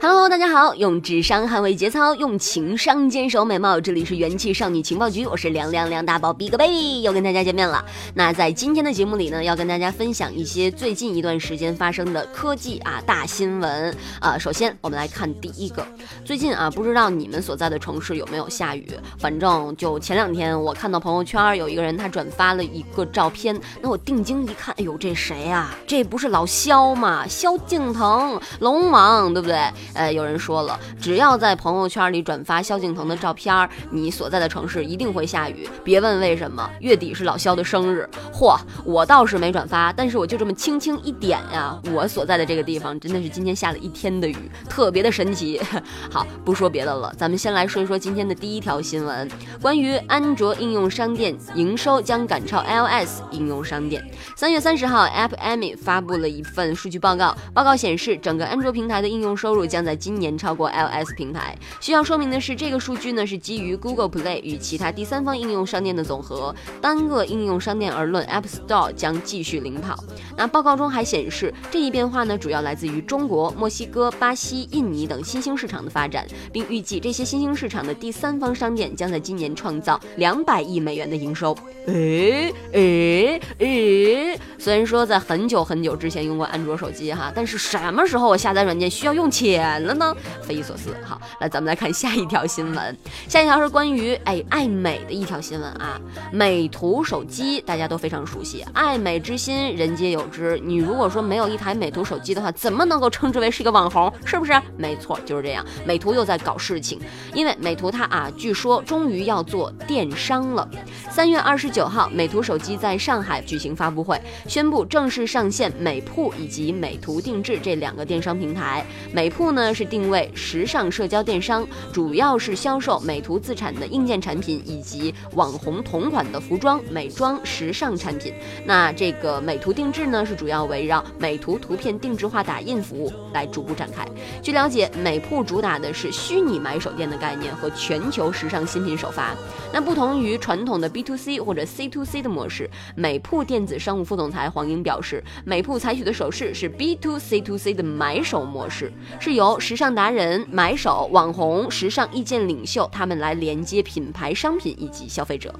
大家好，用智商捍卫节操，用情商坚守美貌。这里是元气少女情报局，我是凉凉凉大宝 Big 贝，又跟大家见面了。那在今天的节目里呢，要跟大家分享一些最近一段时间发生的科技啊大新闻啊。首先，我们来看第一个，最近啊，不知道你们所在的城市有没有下雨？反正就前两天，我看到朋友圈有一个人他转发了一个照片，那我定睛一看，哎呦，这谁呀？这不是老肖吗？萧敬腾，龙王，对不对？呃，有人说了，只要在朋友圈里转发萧敬腾的照片，你所在的城市一定会下雨。别问为什么，月底是老萧的生日。嚯，我倒是没转发，但是我就这么轻轻一点呀，我所在的这个地方真的是今天下了一天的雨，特别的神奇。好，不说别的了，咱们先来说一说今天的第一条新闻，关于安卓应用商店营收将赶超 iOS 应用商店。三月三十号，App Annie 发布了一份数据报告，报告显示，整个安卓平台的应用收入将。在在今年超过 iOS 平台。需要说明的是，这个数据呢是基于 Google Play 与其他第三方应用商店的总和。单个应用商店而论，App Store 将继续领跑。那报告中还显示，这一变化呢主要来自于中国、墨西哥、巴西、印尼等新兴市场的发展，并预计这些新兴市场的第三方商店将在今年创造两百亿美元的营收。诶诶诶！虽然说在很久很久之前用过安卓手机哈，但是什么时候我下载软件需要用钱？完了呢，匪夷所思。好，来咱们来看下一条新闻。下一条是关于哎爱美的一条新闻啊。美图手机大家都非常熟悉，爱美之心人皆有之。你如果说没有一台美图手机的话，怎么能够称之为是一个网红？是不是？没错，就是这样。美图又在搞事情，因为美图它啊，据说终于要做电商了。三月二十九号，美图手机在上海举行发布会，宣布正式上线美铺以及美图定制这两个电商平台。美铺呢？呢是定位时尚社交电商，主要是销售美图自产的硬件产品以及网红同款的服装、美妆、时尚产品。那这个美图定制呢，是主要围绕美图图片定制化打印服务来逐步展开。据了解，美铺主打的是虚拟买手店的概念和全球时尚新品首发。那不同于传统的 B to C 或者 C to C 的模式，美铺电子商务副总裁黄英表示，美铺采取的手势是 B to C to C 的买手模式，是由时尚达人、买手、网红、时尚意见领袖，他们来连接品牌商品以及消费者。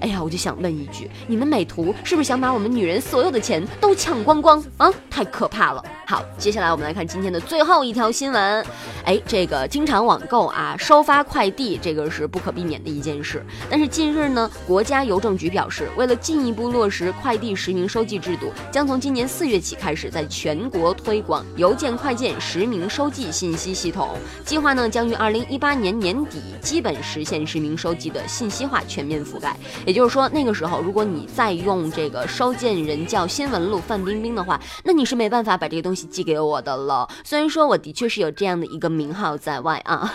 哎呀，我就想问一句，你们美图是不是想把我们女人所有的钱都抢光光啊？太可怕了！好，接下来我们来看今天的最后一条新闻。哎，这个经常网购啊，收发快递，这个是不可避免的一件事。但是近日呢，国家邮政局表示，为了进一步落实快递实名收寄制度，将从今年四月起开始在全国推广邮件快件实名收寄信息系统。计划呢，将于二零一八年年底基本实现实名收集的信息化全面覆盖。也就是说，那个时候如果你再用这个收件人叫新闻路范冰冰的话，那你是没办法把这个东西寄给我的了。虽然说我的确是有这样的一个名号在外啊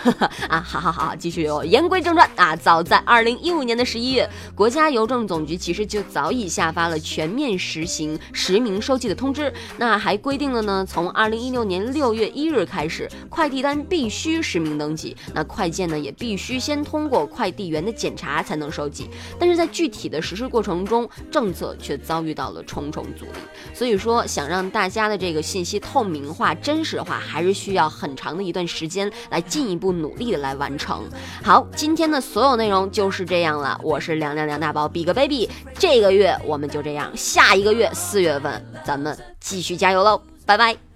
啊，好好好，继续哦言归正传啊。早在二零一五年的十一月，国家邮政总局其实就早已下发了全面实行实名收寄的通知，那还规定了呢，从二零一六年六月一日开始，快递单必须实名登记，那快件呢也必须先通过快递员的检查才能收寄。但是在具体的实施过程中，政策却遭遇到了重重阻力。所以说，想让大家的这个信息透明化、真实化，还是需要很长的一段时间来进一步努力的来完成。好，今天的所有内容就是这样了。我是凉凉凉大宝，Big Baby。这个月我们就这样，下一个月四月份咱们继续加油喽，拜拜。